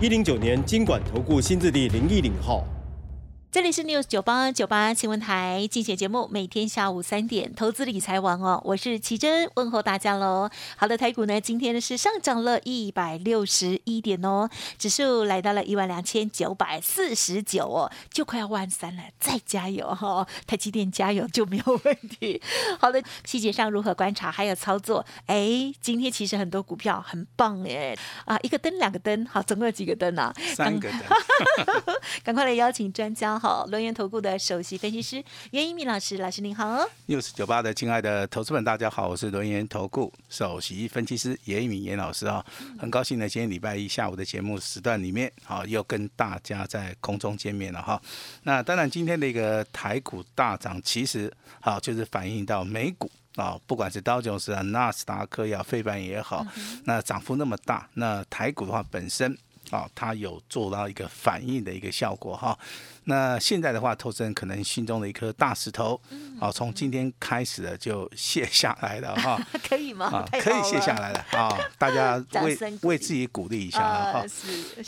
一零九年经管投顾新字第零一零号。这里是 News 九八九八新闻台，竞选节目每天下午三点，投资理财王哦，我是奇珍，问候大家喽。好的，台股呢，今天呢是上涨了一百六十一点哦，指数来到了一万两千九百四十九哦，就快要万三了，再加油哈，台积电加油就没有问题。好的，细节上如何观察还有操作？哎，今天其实很多股票很棒哎，啊，一个灯两个灯，好，总共有几个灯啊？三个灯，赶快来邀请专家。好，轮源投顾的首席分析师袁一鸣老师，老师您好。六十九八的亲爱的投资们，大家好，我是轮源投顾首席分析师严一鸣严老师啊，很高兴呢，今天礼拜一下午的节目时段里面，好又跟大家在空中见面了哈。那当然，今天的一个台股大涨，其实好就是反映到美股啊，不管是道琼斯啊、纳斯达克呀、费半也好，那涨幅那么大，那台股的话本身啊，它有做到一个反应的一个效果哈。那现在的话，投资人可能心中的一颗大石头，好，从今天开始的就卸下来了哈，可以吗？啊，可以卸下来了。啊，大家为为自己鼓励一下了哈，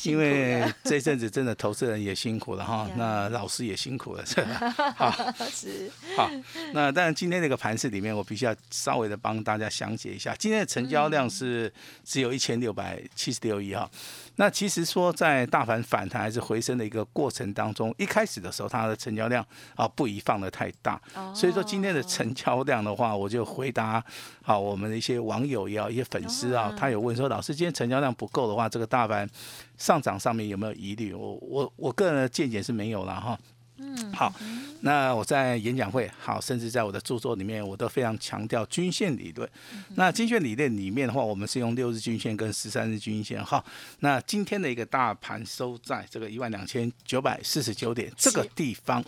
因为这阵子真的投资人也辛苦了哈，那老师也辛苦了，是吧？好，是。好，那当然今天这个盘市里面，我必须要稍微的帮大家详解一下，今天的成交量是只有一千六百七十六亿哈，那其实说在大盘反弹还是回升的一个过程当中，一开始的时候，它的成交量啊不宜放的太大，所以说今天的成交量的话，我就回答好我们的一些网友也好，一些粉丝啊，他有问说，老师今天成交量不够的话，这个大盘上涨上面有没有疑虑？我我我个人的见解是没有了哈。嗯，好，那我在演讲会，好，甚至在我的著作里面，我都非常强调均线理论。那均线理论里面的话，我们是用六日均线跟十三日均线。哈，那今天的一个大盘收在这个一万两千九百四十九点这个地方，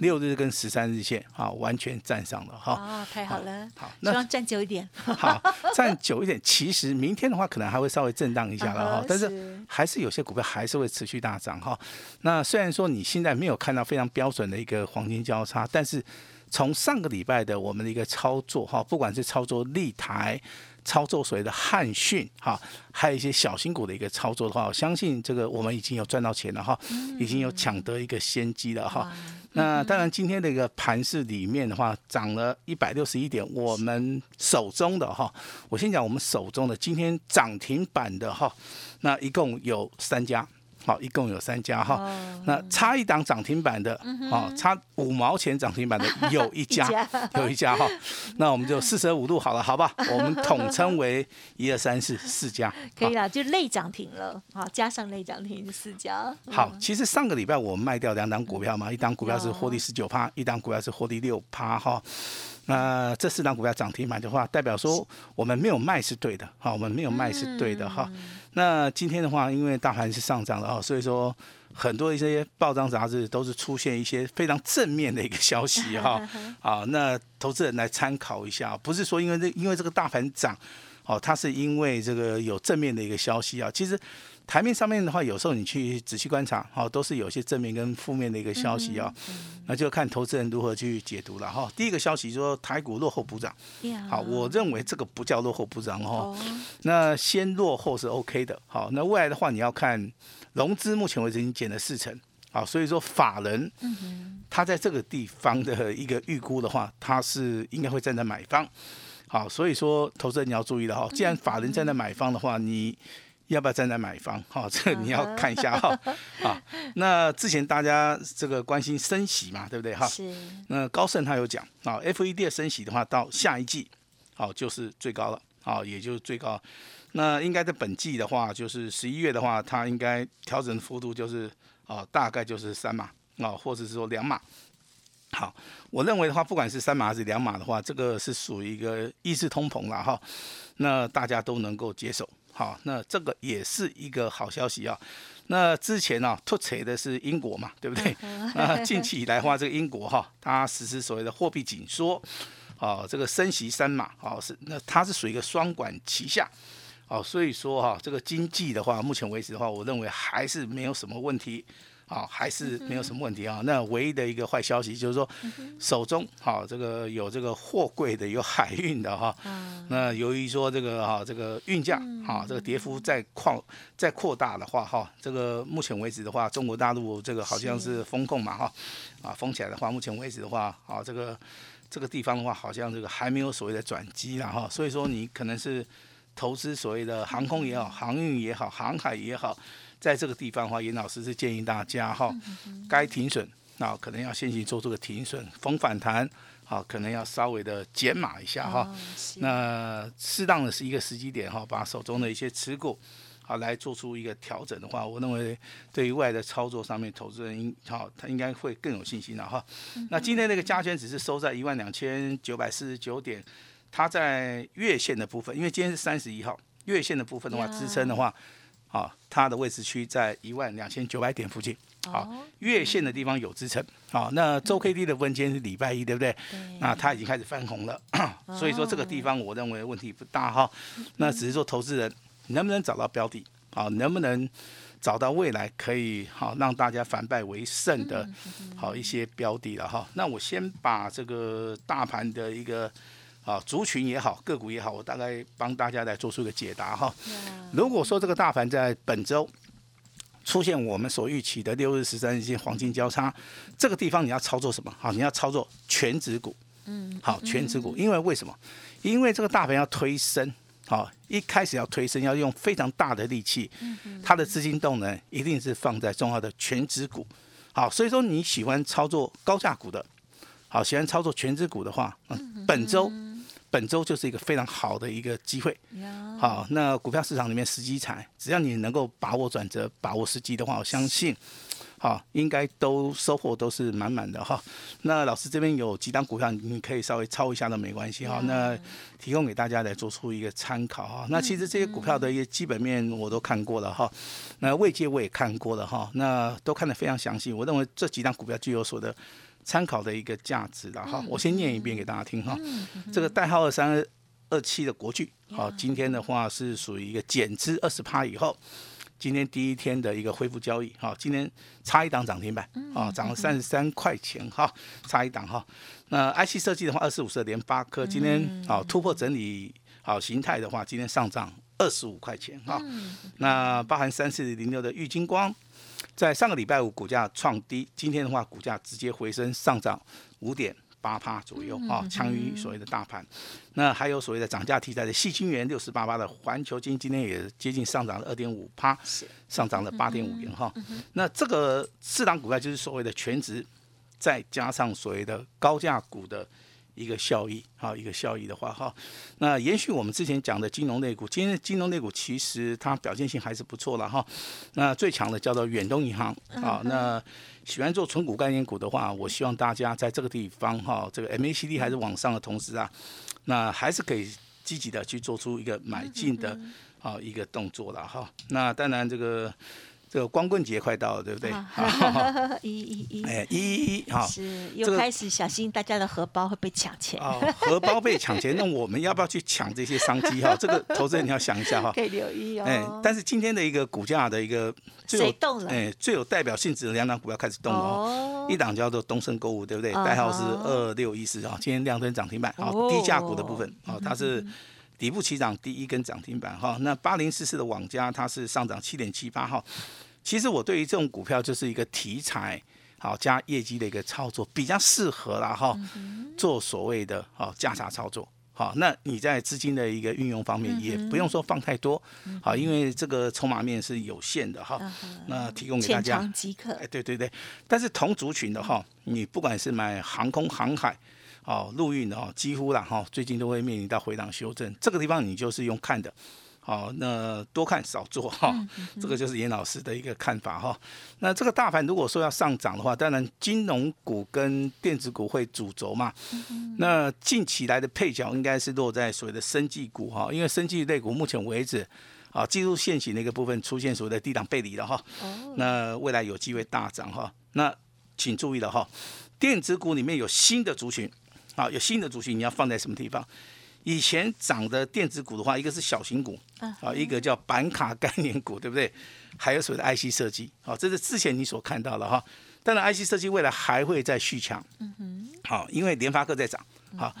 六日跟十三日线，啊，完全站上了。哈，哦，太好了，好，希望站久一点。好，站久一点。其实明天的话，可能还会稍微震荡一下了哈，但是还是有些股票还是会持续大涨哈。那虽然说你现在没有看到非常标准的一个黄金交叉，但是从上个礼拜的我们的一个操作哈，不管是操作立台、操作所谓的汉讯哈，还有一些小新股的一个操作的话，我相信这个我们已经有赚到钱了哈，已经有抢得一个先机了哈。那当然，今天的一个盘市里面的话，涨了一百六十一点，我们手中的哈，我先讲我们手中的今天涨停板的哈，那一共有三家。好，一共有三家哈，那差一档涨停板的，哦，差五毛钱涨停板的 有一家，有一家哈，那我们就四舍五入好了，好吧？我们统称为一二三四四家，可以了，就类涨停了，好，加上类涨停四家。好，其实上个礼拜我们卖掉两档股票嘛，一档股票是获利十九趴，一档股票是获利六趴哈。那这四档股票涨停板的话，代表说我们没有卖是对的，哈，我们没有卖是对的哈。那今天的话，因为大盘是上涨的哈，所以说很多一些报章杂志都是出现一些非常正面的一个消息 哈。啊，那投资人来参考一下，不是说因为这因为这个大盘涨，哦，它是因为这个有正面的一个消息啊，其实。台面上面的话，有时候你去仔细观察，哈，都是有些正面跟负面的一个消息啊，那就看投资人如何去解读了哈。第一个消息说台股落后补涨，好，我认为这个不叫落后补涨哈，那先落后是 OK 的，好，那未来的话你要看融资，目前为止已经减了四成，好，所以说法人，他在这个地方的一个预估的话，他是应该会站在买方，好，所以说投资人你要注意了哈，既然法人站在买方的话，你。要不要站在买方？哈，这个你要看一下哈。啊，那之前大家这个关心升息嘛，对不对？哈，是。那高盛他有讲啊，FED 的升息的话，到下一季，好就是最高了，啊也就是最高。那应该在本季的话，就是十一月的话，它应该调整幅度就是啊，大概就是三码啊，或者是说两码。好，我认为的话，不管是三码还是两码的话，这个是属于一个抑制通膨了哈。那大家都能够接受。好，那这个也是一个好消息啊。那之前呢，突扯的是英国嘛，对不对？那近期以来的话，这个英国哈，它实施所谓的货币紧缩，啊，这个升息三码，啊是，那它是属于一个双管齐下，哦，所以说哈，这个经济的话，目前为止的话，我认为还是没有什么问题。啊，还是没有什么问题啊。那唯一的一个坏消息就是说，手中好这个有这个货柜的，有海运的哈。那由于说这个哈这个运价哈这个跌幅在扩在扩大的话哈，这个目前为止的话，中国大陆这个好像是风控嘛哈啊封起来的话，目前为止的话啊这个这个地方的话，好像这个还没有所谓的转机了哈。所以说你可能是投资所谓的航空也好，航运也好，航海也好。在这个地方的话，严老师是建议大家哈，该停损，那可能要先行做出个停损，逢反弹，好，可能要稍微的减码一下哈。那适当的是一个时机点哈，把手中的一些持股，好来做出一个调整的话，我认为对于未来的操作上面，投资人应好，他应该会更有信心了哈。那今天那个加权只是收在一万两千九百四十九点，它在月线的部分，因为今天是三十一号，月线的部分的话，支撑的话。好，它的位置区在一万两千九百点附近。好，月线的地方有支撑。好，那周 K D 的分间是礼拜一，对不对？那它已经开始翻红了，所以说这个地方我认为问题不大哈。那只是说投资人能不能找到标的，好，能不能找到未来可以好让大家反败为胜的好一些标的了哈。那我先把这个大盘的一个。啊，族群也好，个股也好，我大概帮大家来做出一个解答哈。如果说这个大盘在本周出现我们所预期的六日、十三日线黄金交叉，这个地方你要操作什么？好，你要操作全指股。嗯，好，全指股，因为为什么？因为这个大盘要推升，好，一开始要推升，要用非常大的力气，它的资金动能一定是放在重要的全指股。好，所以说你喜欢操作高价股的，好，喜欢操作全指股的话，嗯，本周。本周就是一个非常好的一个机会，好，那股票市场里面时机财，只要你能够把握转折、把握时机的话，我相信，好，应该都收获都是满满的哈。那老师这边有几档股票，你可以稍微抄一下都没关系哈。那提供给大家来做出一个参考哈。那其实这些股票的一些基本面我都看过了哈，那位阶我也看过了哈，那都看得非常详细。我认为这几档股票具有所的。参考的一个价值了哈，我先念一遍给大家听哈。这个代号二三二七的国巨，好，今天的话是属于一个减资二十趴以后，今天第一天的一个恢复交易，哈，今天差一档涨停板，啊，涨了三十三块钱，哈，差一档哈。那 IC 设计的话，二十五色连八颗今天啊突破整理好形态的话，今天上涨二十五块钱，哈。那包含三四零六的玉金光。在上个礼拜五股价创低，今天的话股价直接回升上涨五点八帕左右啊，强于所谓的大盘。那还有所谓的涨价题材的细金元六十八八的环球金，今天也接近上涨了二点五帕，上涨了八点五元哈。那这个四档股票就是所谓的全值，再加上所谓的高价股的。一个效益，好一个效益的话，哈，那延续我们之前讲的金融类股，今天金融类股其实它表现性还是不错了，哈。那最强的叫做远东银行，啊，那喜欢做纯股概念股的话，我希望大家在这个地方，哈，这个 MACD 还是往上的同时啊，那还是可以积极的去做出一个买进的啊一个动作了，哈。那当然这个。这个光棍节快到了，对不对？一一一，哎，一一一，哈，是又开始小心大家的荷包会被抢钱。哦，荷包被抢钱，那我们要不要去抢这些商机？哈，这个投资人你要想一下哈。可以留意哦。哎，但是今天的一个股价的一个最有动了？哎，最有代表性质的两档股票开始动了。哦。一档叫做东升购物，对不对？代号是二六一四啊，今天亮灯涨停板。哦。低价股的部分，哦，它是底部起涨第一根涨停板哈。那八零四四的网家，它是上涨七点七八号。其实我对于这种股票就是一个题材，好加业绩的一个操作比较适合啦哈，做所谓的好价差操作，好，那你在资金的一个运用方面也不用说放太多，好，因为这个筹码面是有限的哈，那提供给大家，即可，哎，对对对，但是同族群的哈，你不管是买航空航海，哦，陆运的哈，几乎啦哈，最近都会面临到回档修正，这个地方你就是用看的。好，那多看少做哈，这个就是严老师的一个看法哈。那这个大盘如果说要上涨的话，当然金融股跟电子股会主轴嘛。那近期来的配角应该是落在所谓的生技股哈，因为生技类股目前为止。啊，技术线型的一个部分出现所谓的低档背离了哈，哦，那未来有机会大涨哈。那请注意了哈，电子股里面有新的族群，啊，有新的族群，你要放在什么地方？以前涨的电子股的话，一个是小型股，嗯啊，一个叫板卡概念股，对不对？还有所谓的 IC 设计，啊，这是之前你所看到的哈。当然，IC 设计未来还会再续强，嗯哼，好，因为联发科在涨，好。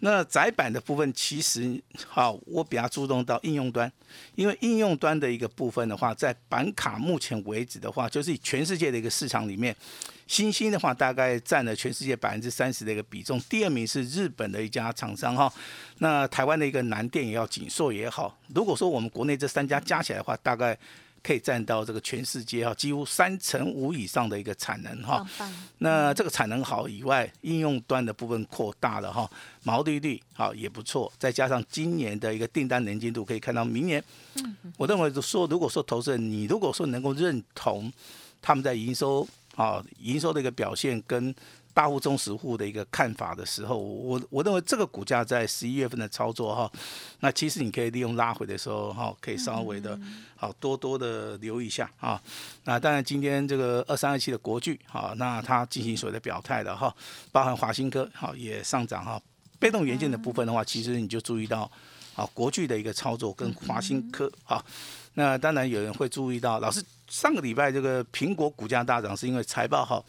那窄板的部分，其实好，我比较注重到应用端，因为应用端的一个部分的话，在板卡目前为止的话，就是以全世界的一个市场里面，新兴的话大概占了全世界百分之三十的一个比重，第二名是日本的一家厂商哈，那台湾的一个南电也好，锦硕也好，如果说我们国内这三家加起来的话，大概。可以占到这个全世界哈，几乎三成五以上的一个产能哈。那这个产能好以外，应用端的部分扩大了哈，毛利率好也不错，再加上今年的一个订单年进度，可以看到明年，我认为说，如果说投资人你如果说能够认同他们在营收啊营收的一个表现跟大户中实户的一个看法的时候，我我认为这个股价在十一月份的操作哈，那其实你可以利用拉回的时候哈，可以稍微的好多多的留意一下啊。那当然今天这个二三二七的国巨哈，那它进行所谓的表态的哈，包含华新科哈也上涨哈。被动元件的部分的话，其实你就注意到啊国巨的一个操作跟华新科啊。那当然有人会注意到，老师上个礼拜这个苹果股价大涨是因为财报好。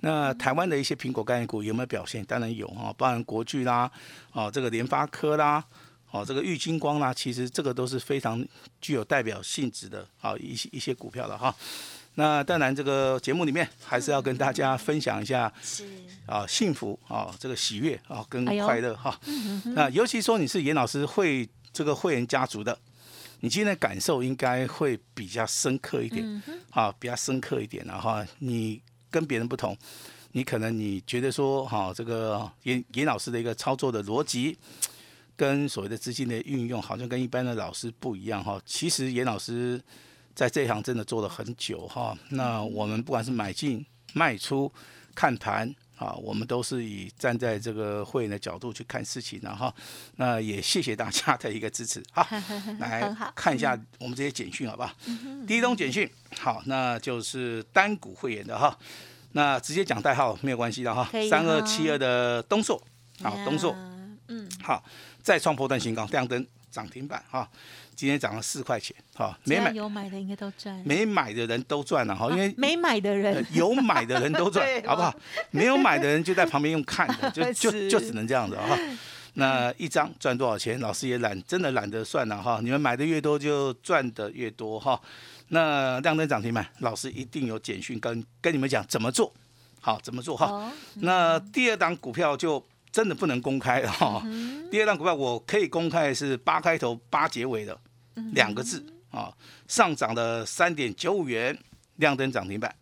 那台湾的一些苹果概念股有没有表现？当然有哈，包含国巨啦，哦这个联发科啦，哦这个玉金光啦，其实这个都是非常具有代表性质的啊一些一些股票了哈。那当然这个节目里面还是要跟大家分享一下是啊幸福啊这个喜悦啊跟快乐哈。那尤其说你是严老师会这个会员家族的。你今天的感受应该会比较深刻一点，啊，比较深刻一点然后你跟别人不同，你可能你觉得说，哈，这个严严老师的一个操作的逻辑，跟所谓的资金的运用，好像跟一般的老师不一样哈。其实严老师在这一行真的做了很久哈。那我们不管是买进、卖出、看盘。啊，我们都是以站在这个会员的角度去看事情的哈。那也谢谢大家的一个支持。好，来看一下我们这些简讯好不好？第一通简讯，好，那就是单股会员的哈。那直接讲代号没有关系的哈。三二七二的东硕，好，东硕，嗯，好，再创破断新高，亮灯涨停板哈。今天涨了四块钱，哈，没买有买的应该都赚，没买的人都赚了哈，因为没买的呃人有买的人都赚，好不好？没有买的人就在旁边用看的，就就就只能这样子哈。那一张赚多少钱？老师也懒，真的懒得算了哈。你们买的越多，就赚的越多哈。那亮灯涨停板，老师一定有简讯跟跟你们讲怎么做，好怎么做哈。哦，那第二档股票就真的不能公开了哈。第二档股票我可以公开是八开头八结尾的两个字啊，上涨了三点九五元，亮灯涨停板。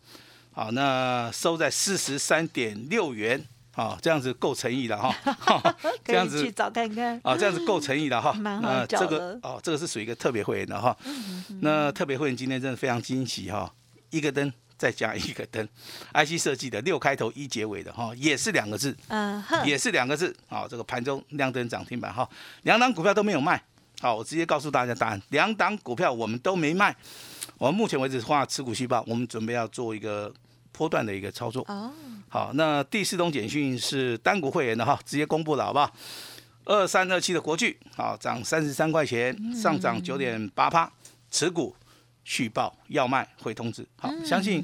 好，那收在四十三点六元，啊，这样子够诚意了哈。可 这样子去找看看，啊，这样子够诚意了哈。蛮好那这个哦，这个是属于一个特别会员的哈。那特别会员今天真的非常惊喜哈，一个灯再加一个灯，IC 设计的六开头一结尾的哈，也是两个字，嗯哼，也是两个字。好，这个盘中亮灯涨停板哈，两档股票都没有卖。好，我直接告诉大家答案，两档股票我们都没卖。我们目前为止的话，持股细胞，我们准备要做一个波段的一个操作。哦，好，那第四通简讯是单股会员的哈，直接公布了好不好？二三二七的国巨，好涨三十三块钱，上涨九点八趴，持股续报要卖会通知。好，相信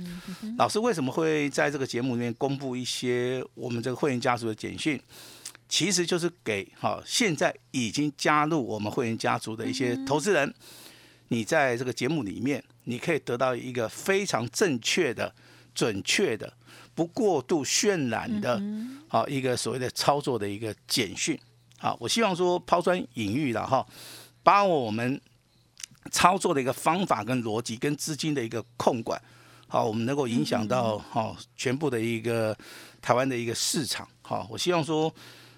老师为什么会在这个节目里面公布一些我们这个会员家族的简讯，其实就是给好现在已经加入我们会员家族的一些投资人，你在这个节目里面，你可以得到一个非常正确的、准确的。不过度渲染的，好一个所谓的操作的一个简讯，好，我希望说抛砖引玉了哈，把我们操作的一个方法跟逻辑跟资金的一个控管，好，我们能够影响到好全部的一个台湾的一个市场，好，我希望说，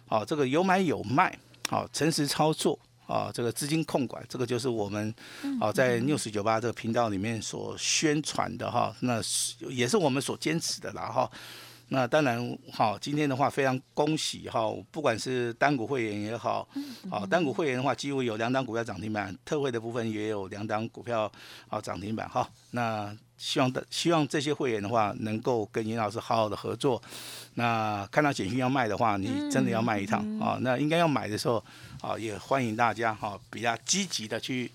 好这个有买有卖，好诚实操作。啊，这个资金控管，这个就是我们啊在 news 九八这个频道里面所宣传的哈，那是也是我们所坚持的啦哈。那当然，好，今天的话非常恭喜哈，不管是单股会员也好，好单股会员的话，几乎有两档股票涨停板，特惠的部分也有两档股票好涨停板哈。那希望的希望这些会员的话，能够跟严老师好好的合作。那看到简讯要卖的话，你真的要卖一趟啊。那应该要买的时候，啊，也欢迎大家哈，比较积极的去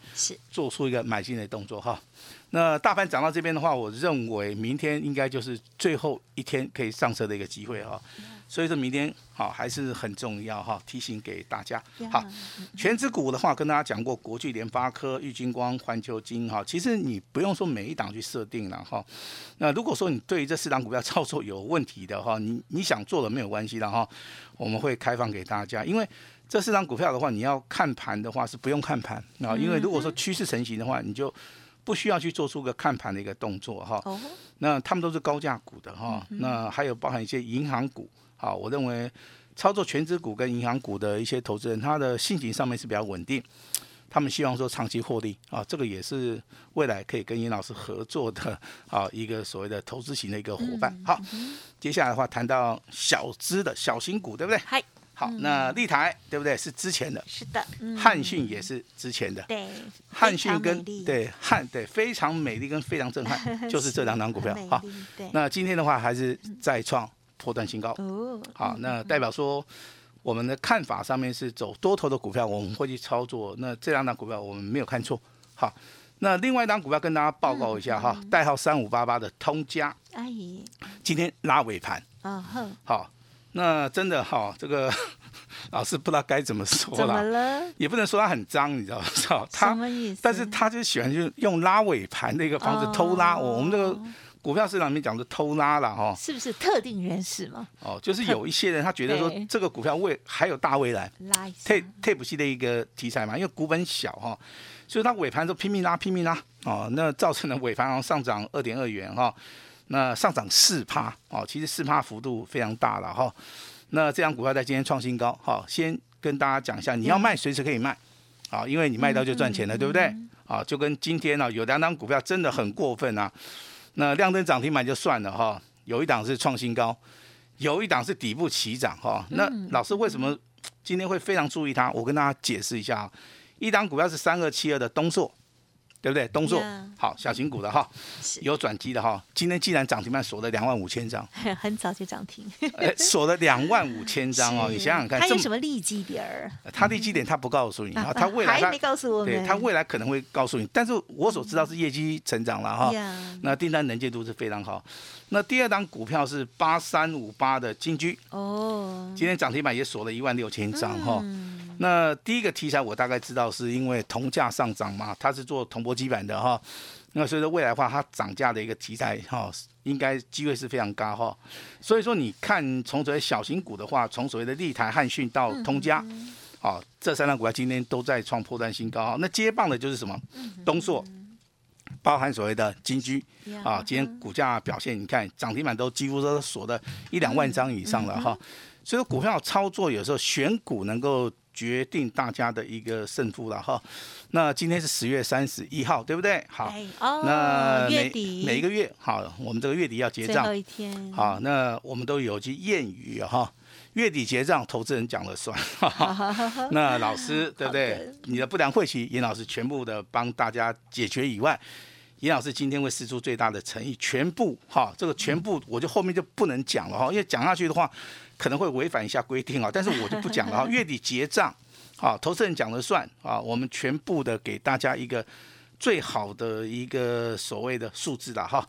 做出一个买进的动作哈。那大盘涨到这边的话，我认为明天应该就是最后一天可以上车的一个机会哈。所以说明天好还是很重要哈，提醒给大家。好，全指股的话跟大家讲过，国巨、联发科、玉金光、环球金哈，其实你不用说每一档去设定了哈。那如果说你对于这四档股票操作有问题的话，你你想做的没有关系的哈，我们会开放给大家，因为这四张股票的话，你要看盘的话是不用看盘啊，因为如果说趋势成型的话，你就。不需要去做出个看盘的一个动作哈，那他们都是高价股的哈，那还有包含一些银行股，啊，我认为操作全职股跟银行股的一些投资人，他的性情上面是比较稳定，他们希望说长期获利啊，这个也是未来可以跟尹老师合作的 啊一个所谓的投资型的一个伙伴。好，接下来的话谈到小资的小型股，对不对？嗨。好，那立台对不对？是之前的，是的。汉讯也是之前的，对。汉讯跟对汉对非常美丽跟非常震撼，就是这两档股票。好，那今天的话还是再创破断新高。哦。好，那代表说我们的看法上面是走多头的股票，我们会去操作。那这两档股票我们没有看错。好，那另外一档股票跟大家报告一下哈，代号三五八八的通家。阿姨。今天拉尾盘。啊哼。好。那真的哈，这个 老师不知道该怎么说了。怎么了？也不能说他很脏，你知道吗？什么意思？但是他就喜欢就用拉尾盘的一个方式偷拉。我们这个股票市场里面讲的偷拉了哈。是不是特定人士嘛？哦，就是有一些人他觉得说 这个股票未还有大未来，拉一下。tape 系的一个题材嘛，因为股本小哈，所以他尾盘都拼命拉拼命拉哦，那造成了尾盘上涨二点二元哈。那上涨四趴哦，其实四趴幅度非常大了哈。那这张股票在今天创新高，哈，先跟大家讲一下，你要卖随时可以卖，好，因为你卖到就赚钱了，对不对？啊，就跟今天呢，有两档股票真的很过分啊。那亮灯涨停板就算了哈，有一档是创新高，有一档是底部起涨哈。那老师为什么今天会非常注意它？我跟大家解释一下啊，一档股票是三二七二的东硕。对不对？东硕好，小型股的哈，有转机的哈。今天既然涨停板锁了两万五千张，很早就涨停，锁了两万五千张哦。你想想看，它有什么利基点儿？它利基点它不告诉你，它未来还没告诉我们。对，它未来可能会告诉你，但是我所知道是业绩成长了哈。那订单能见度是非常好。那第二档股票是八三五八的金居哦，今天涨停板也锁了一万六千张哈。那第一个题材我大概知道是因为铜价上涨嘛，它是做铜箔基板的哈。那所以说未来的话，它涨价的一个题材哈，应该机会是非常高哈。所以说你看从所谓小型股的话，从所谓的立台、汉讯到通家，好，这三档股票今天都在创破断新高。那接棒的就是什么？东硕，包含所谓的金居啊，今天股价表现，你看涨停板都几乎都锁的一两万张以上了哈。所以股票操作有时候选股能够。决定大家的一个胜负了哈，那今天是十月三十一号，对不对？好，那每每一个月好，我们这个月底要结账，好，那我们都有句谚语哈，月底结账，投资人讲了算。那老师对不对？你的不良会期，严老师全部的帮大家解决以外，严老师今天会施出最大的诚意，全部哈，这个全部我就后面就不能讲了哈，因为讲下去的话。可能会违反一下规定啊，但是我就不讲了哈。月底结账，好，投资人讲了算啊。我们全部的给大家一个最好的一个所谓的数字了哈。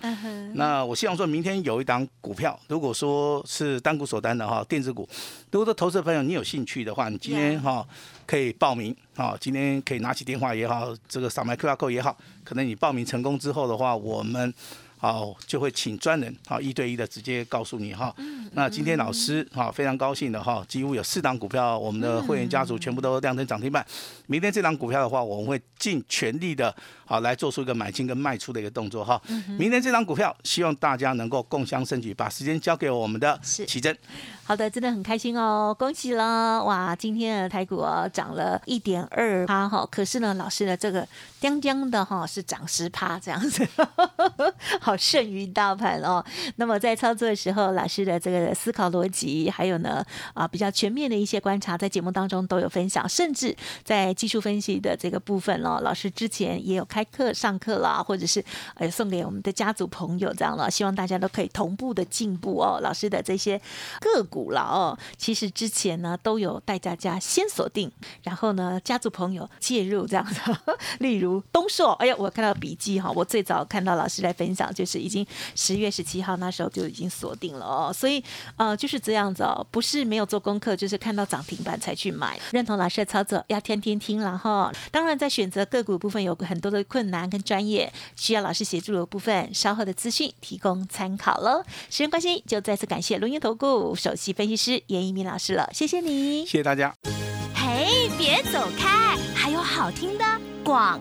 那我希望说明天有一档股票，如果说是单股锁单的哈，电子股，如果说投资朋友你有兴趣的话，你今天哈可以报名啊。今天可以拿起电话也好，这个扫描 QR code 也好，可能你报名成功之后的话，我们。好，就会请专人好一对一的直接告诉你哈。那今天老师哈非常高兴的哈，几乎有四档股票，我们的会员家族全部都亮灯涨停板。明天这档股票的话，我们会尽全力的好来做出一个买进跟卖出的一个动作哈。明天这档股票，希望大家能够共襄盛举，把时间交给我们的奇珍。好的，真的很开心哦，恭喜了哇！今天的台股啊涨了一点二趴哈，可是呢，老师的这个将将的哈是涨十趴这样子。好胜于大盘哦。那么在操作的时候，老师的这个思考逻辑，还有呢啊比较全面的一些观察，在节目当中都有分享，甚至在技术分析的这个部分哦，老师之前也有开课上课啦，或者是呃送给我们的家族朋友这样了，希望大家都可以同步的进步哦。老师的这些个股了哦，其实之前呢都有带大家先锁定，然后呢家族朋友介入这样子，例如东硕，哎呀，我看到笔记哈，我最早看到老师来分享，就是已经十月十七号那时候就已经锁定了哦，所以呃就是这样子哦，不是没有做功课，就是看到涨停板才去买，认同老师的操作，要天天听了哈。当然在选择个股部分有很多的困难跟专业需要老师协助的部分，稍后的资讯提供参考喽。时间关系，就再次感谢龙岩投顾首席分析师严一鸣老师了，谢谢你，谢谢大家。嘿，别走开，还有好听的广。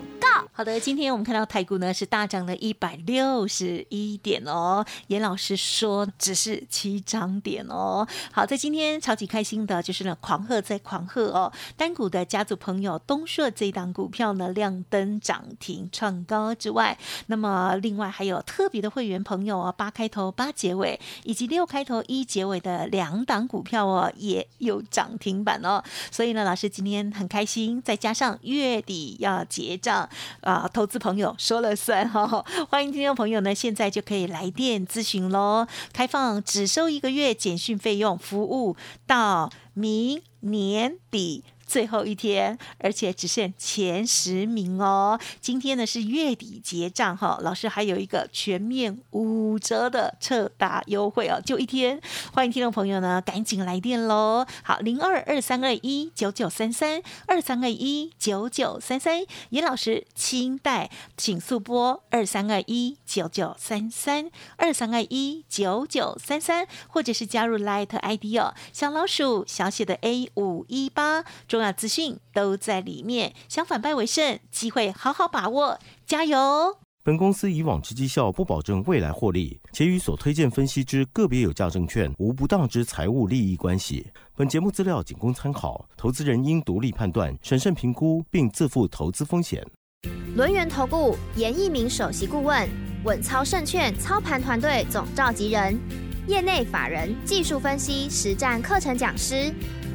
好的，今天我们看到台股呢是大涨了一百六十一点哦。严老师说只是七涨点哦。好，在今天超级开心的就是呢狂贺在狂贺哦。单股的家族朋友东硕这一档股票呢亮灯涨停创高之外，那么另外还有特别的会员朋友哦，八开头八结尾以及六开头一结尾的两档股票哦也有涨停板哦。所以呢，老师今天很开心，再加上月底要结账。啊，投资朋友说了算哈！欢迎听众朋友呢，现在就可以来电咨询喽。开放只收一个月简讯费用，服务到明年底。最后一天，而且只剩前十名哦。今天呢是月底结账哈，老师还有一个全面五折的特大优惠哦，就一天。欢迎听众朋友呢赶紧来电喽。好，零二二三二一九九三三二三二一九九三三，严老师清代，请速拨二三二一九九三三二三二一九九三三，或者是加入 Light ID 哦，小老鼠小写的 A 五一八中。那资讯都在里面，想反败为胜，机会好好把握，加油！本公司以往之绩效不保证未来获利，且与所推荐分析之个别有价证券无不当之财务利益关系。本节目资料仅供参考，投资人应独立判断、审慎评估，并自负投资风险。轮源投顾严一鸣首席顾问，稳操胜券操盘团队总召集人，业内法人技术分析实战课程讲师。